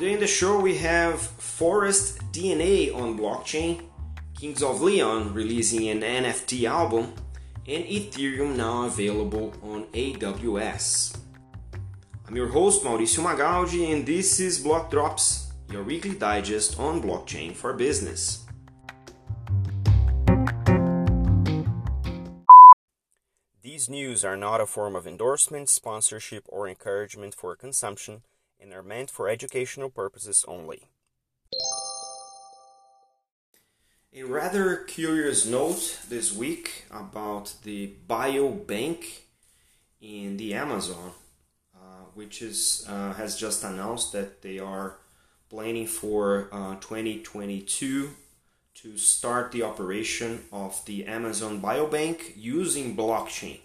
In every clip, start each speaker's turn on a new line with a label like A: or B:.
A: In the show we have Forest DNA on blockchain, Kings of Leon releasing an NFT album, and Ethereum now available on AWS. I'm your host Mauricio Magaldi, and this is Block Drops, your weekly digest on blockchain for business. These news are not a form of endorsement, sponsorship, or encouragement for consumption and are meant for educational purposes only. A rather curious note this week about the biobank in the Amazon, uh, which is uh, has just announced that they are planning for uh, 2022 to start the operation of the Amazon Biobank using blockchain.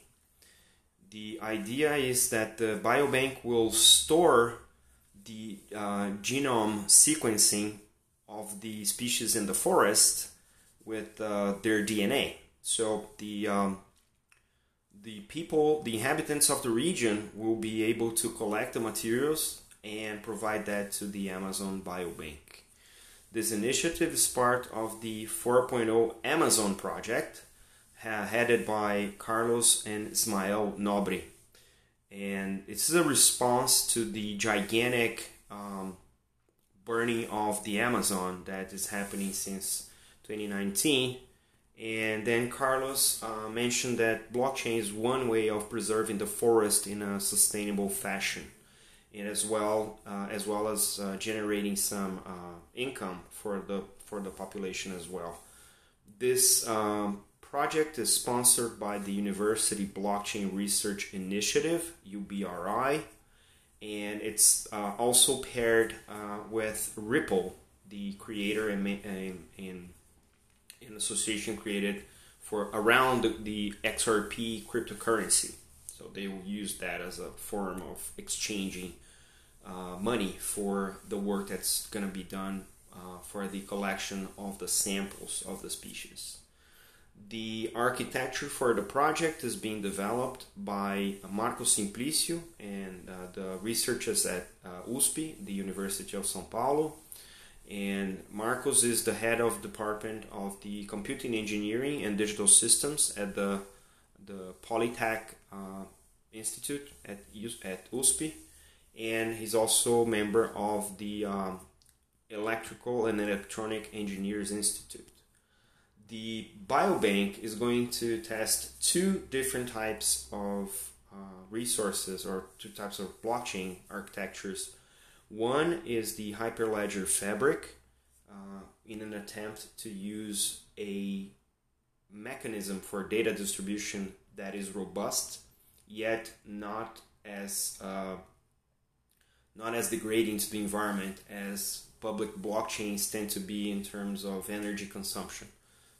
A: The idea is that the biobank will store the uh, genome sequencing of the species in the forest with uh, their DNA. So the um, the people, the inhabitants of the region, will be able to collect the materials and provide that to the Amazon Biobank. This initiative is part of the 4.0 Amazon project, headed by Carlos and Ismael Nobre. And it's a response to the gigantic um, burning of the Amazon that is happening since 2019. And then Carlos uh, mentioned that blockchain is one way of preserving the forest in a sustainable fashion and as well uh, as well as uh, generating some uh, income for the for the population as well. This um, project is sponsored by the University Blockchain Research Initiative (UBRI), and it's uh, also paired uh, with Ripple, the creator and in an association created for around the, the XRP cryptocurrency. So they will use that as a form of exchanging uh, money for the work that's going to be done uh, for the collection of the samples of the species. The architecture for the project is being developed by Marco Simplicio and uh, the researchers at uh, USP, the University of São Paulo. And Marcos is the head of department of the computing engineering and digital systems at the the Polytech uh, Institute at at USP and he's also a member of the um, Electrical and Electronic Engineers Institute. The biobank is going to test two different types of uh, resources or two types of blockchain architectures. One is the Hyperledger Fabric uh, in an attempt to use a mechanism for data distribution that is robust yet not as uh, not as degrading to the environment as public blockchains tend to be in terms of energy consumption.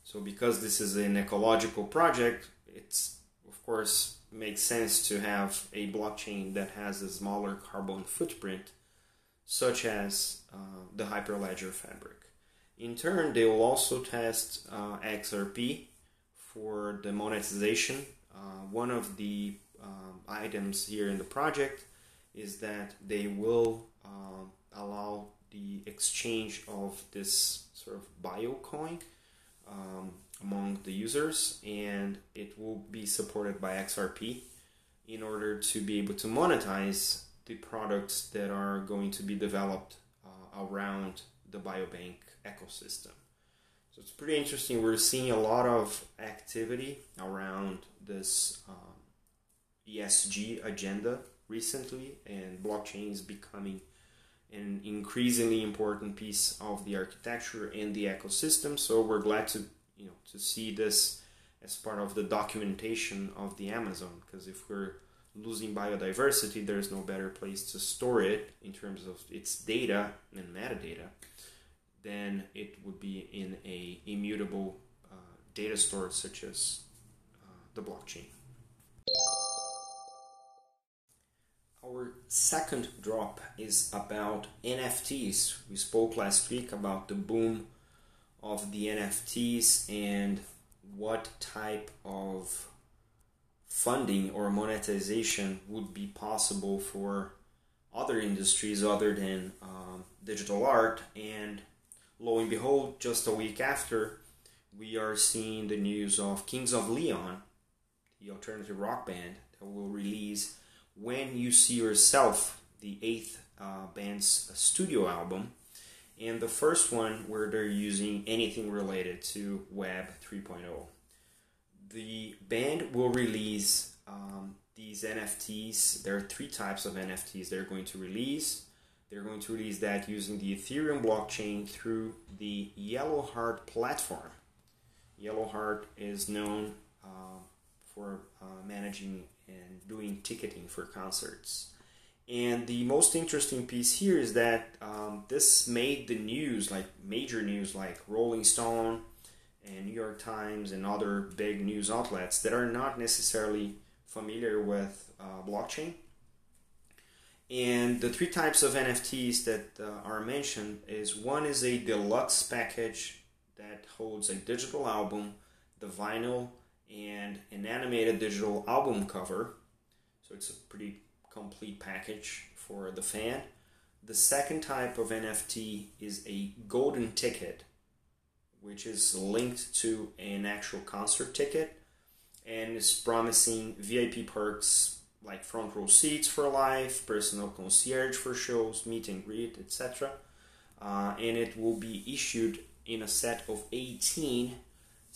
A: So, because this is an ecological project, it's of course makes sense to have a blockchain that has a smaller carbon footprint, such as uh, the Hyperledger Fabric. In turn, they will also test uh, XRP for the monetization. Uh, one of the um, items here in the project is that they will um, allow the exchange of this sort of biocoin um, among the users, and it will be supported by XRP in order to be able to monetize the products that are going to be developed uh, around the biobank ecosystem. So it's pretty interesting. We're seeing a lot of activity around this um, ESG agenda recently, and blockchain is becoming an increasingly important piece of the architecture and the ecosystem. So we're glad to you know to see this as part of the documentation of the Amazon because if we're losing biodiversity, there's no better place to store it in terms of its data and metadata than it would be in a immutable uh, data store such as uh, the blockchain. Our second drop is about NFTs. We spoke last week about the boom of the NFTs and what type of funding or monetization would be possible for other industries other than um, digital art. And lo and behold, just a week after, we are seeing the news of Kings of Leon, the alternative rock band that will release When You See Yourself, the eighth uh, band's studio album. And the first one where they're using anything related to Web 3.0. The band will release um, these NFTs. There are three types of NFTs they're going to release. They're going to release that using the Ethereum blockchain through the Yellow Heart platform. Yellow Heart is known uh, for uh, managing and doing ticketing for concerts. And the most interesting piece here is that um, this made the news, like major news, like Rolling Stone and New York Times and other big news outlets that are not necessarily familiar with uh, blockchain. And the three types of NFTs that uh, are mentioned is one is a deluxe package that holds a digital album, the vinyl, and an animated digital album cover. So it's a pretty complete package for the fan. The second type of NFT is a golden ticket, which is linked to an actual concert ticket and is promising VIP perks like front row seats for life, personal concierge for shows, meet and greet, etc. Uh, and it will be issued in a set of 18,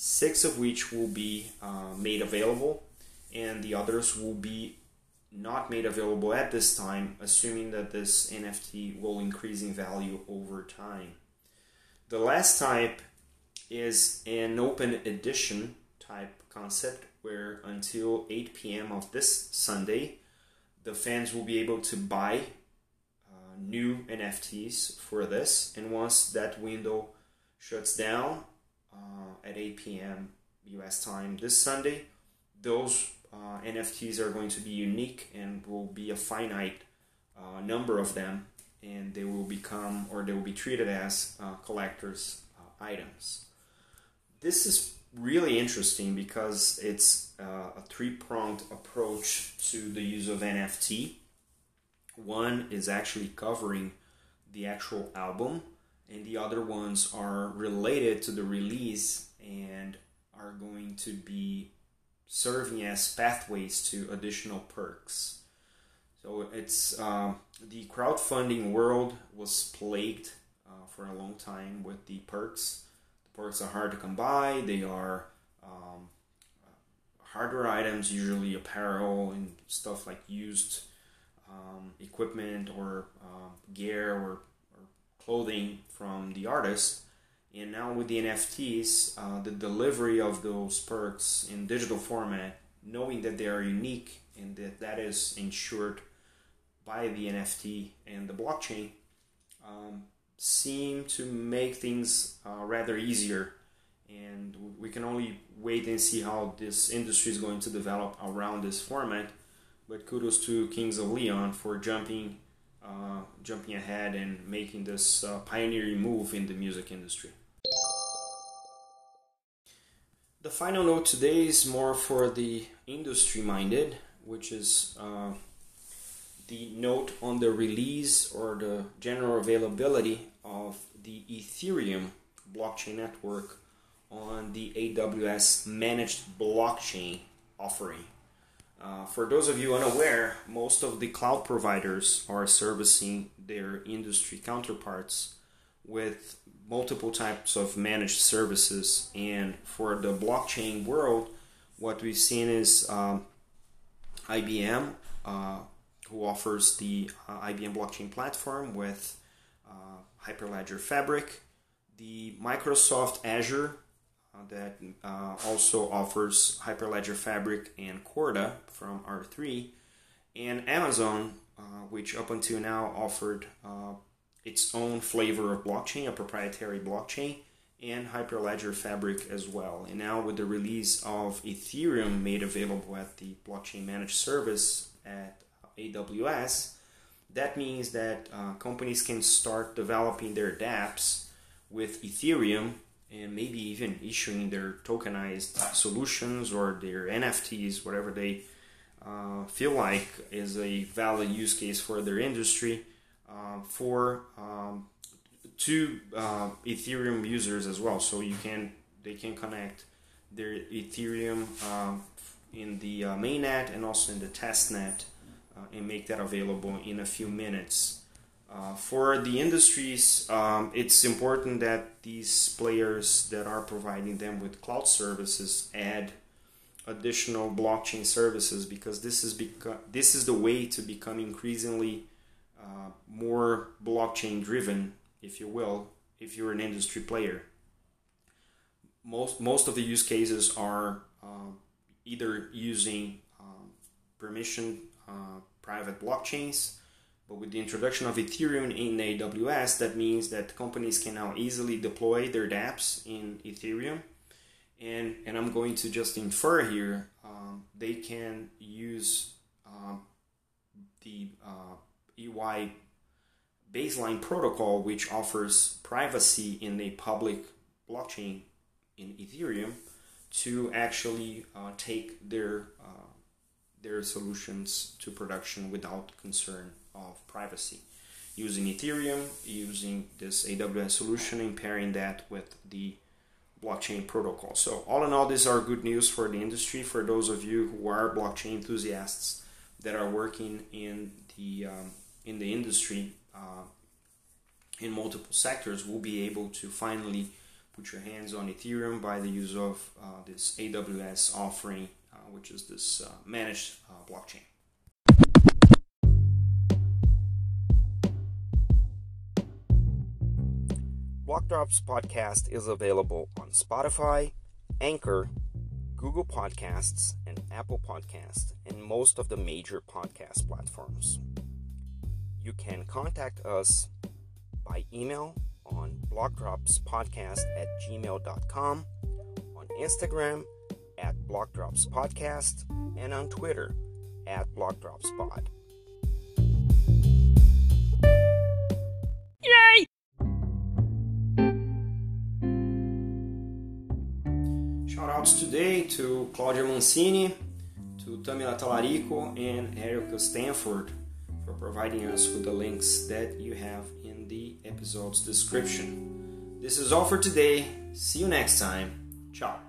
A: six of which will be uh, made available, and the others will be not made available at this time, assuming that this NFT will increase in value over time. The last type is an open edition type concept where until 8 p.m. of this Sunday, the fans will be able to buy uh, new NFTs for this. And once that window shuts down uh, at 8 p.m. US time this Sunday, those uh, NFTs are going to be unique and will be a finite uh, number of them, and they will become or they will be treated as uh, collectors' uh, items. This is really interesting because it's uh, a three pronged approach to the use of NFT. One is actually covering the actual album, and the other ones are related to the release and are going to be serving as pathways to additional perks. So it's uh, the crowdfunding world was plagued uh, for a long time with the perks The Perks are hard to come by. They are um, hardware items, usually apparel and stuff like used um, equipment or uh, gear or, clothing from the artist. And now with the NFTs, uh, the delivery of those perks in digital format, knowing that they are unique and that that is ensured by the NFT and the blockchain, um, seem to make things uh, rather easier. And we can only wait and see how this industry is going to develop around this format. But kudos to Kings of Leon for jumping, uh, jumping ahead and making this uh, pioneering move in the music industry. The final note today is more for the industry minded, which is uh, the note on the release or the general availability of the Ethereum blockchain network on the AWS managed blockchain offering. Uh, for those of you unaware, most of the cloud providers are servicing their industry counterparts with multiple types of managed services. And for the blockchain world, what we've seen is um, IBM uh, who offers the uh, IBM blockchain platform with uh, Hyperledger Fabric, the Microsoft Azure that uh, also offers Hyperledger Fabric and Corda from R3, and Amazon, uh, which up until now offered uh, its own flavor of blockchain, a proprietary blockchain, and Hyperledger Fabric as well. And now, with the release of Ethereum made available at the Blockchain Managed Service at AWS, that means that uh, companies can start developing their dApps with Ethereum and maybe even issuing their tokenized solutions or their NFTs, whatever they uh, feel like is a valid use case for their industry uh, for um, to uh, Ethereum users as well. So you can they can connect their Ethereum um, in the uh, mainnet and also in the testnet uh, and make that available in a few minutes. Uh, for the industries, um, it's important that these players that are providing them with cloud services add additional blockchain services because this is beca- this is the way to become increasingly uh, more blockchain driven, if you will, if you're an industry player. Most most of the use cases are uh, either using um, permission uh, private blockchains, but with the introduction of Ethereum in AWS, that means that companies can now easily deploy their dApps in Ethereum. And, and I'm going to just infer here, um, they can use um, the uh, EY baseline protocol, which offers privacy in a public blockchain in Ethereum, to actually uh, take their uh, their solutions to production without concern of privacy. Using Ethereum, using this AWS solution, and pairing that with the blockchain protocol. So, all in all, these are good news for the industry. For those of you who are blockchain enthusiasts that are working in the um, in the industry uh, in multiple sectors, will be able to finally put your hands on Ethereum by the use of uh, this AWS offering, which is this uh, managed uh, blockchain. Blockdrops podcast is available on Spotify, Anchor, Google Podcasts, and Apple Podcasts, and most of the major podcast platforms. You can contact us by email on blockdropspodcast at gmail.com, on Instagram at blockdropspodcast, and on Twitter at blockdropspod. Yay! Shoutouts today to Claudia Mancini, to Tamila Talarico, and Erica Stanford for providing us with the links that you have in the episode's description. This is all for today. See you next time. Ciao.